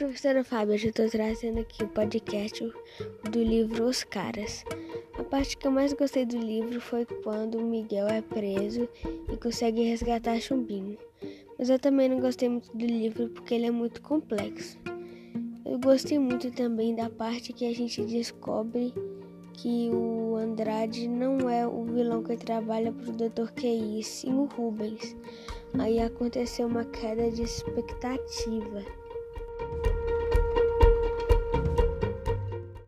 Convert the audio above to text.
professora Fábio, eu estou trazendo aqui o podcast do livro Os Caras. A parte que eu mais gostei do livro foi quando o Miguel é preso e consegue resgatar Chumbinho. Mas eu também não gostei muito do livro porque ele é muito complexo. Eu gostei muito também da parte que a gente descobre que o Andrade não é o vilão que trabalha para o Dr. QI, sim o Rubens. Aí aconteceu uma queda de expectativa.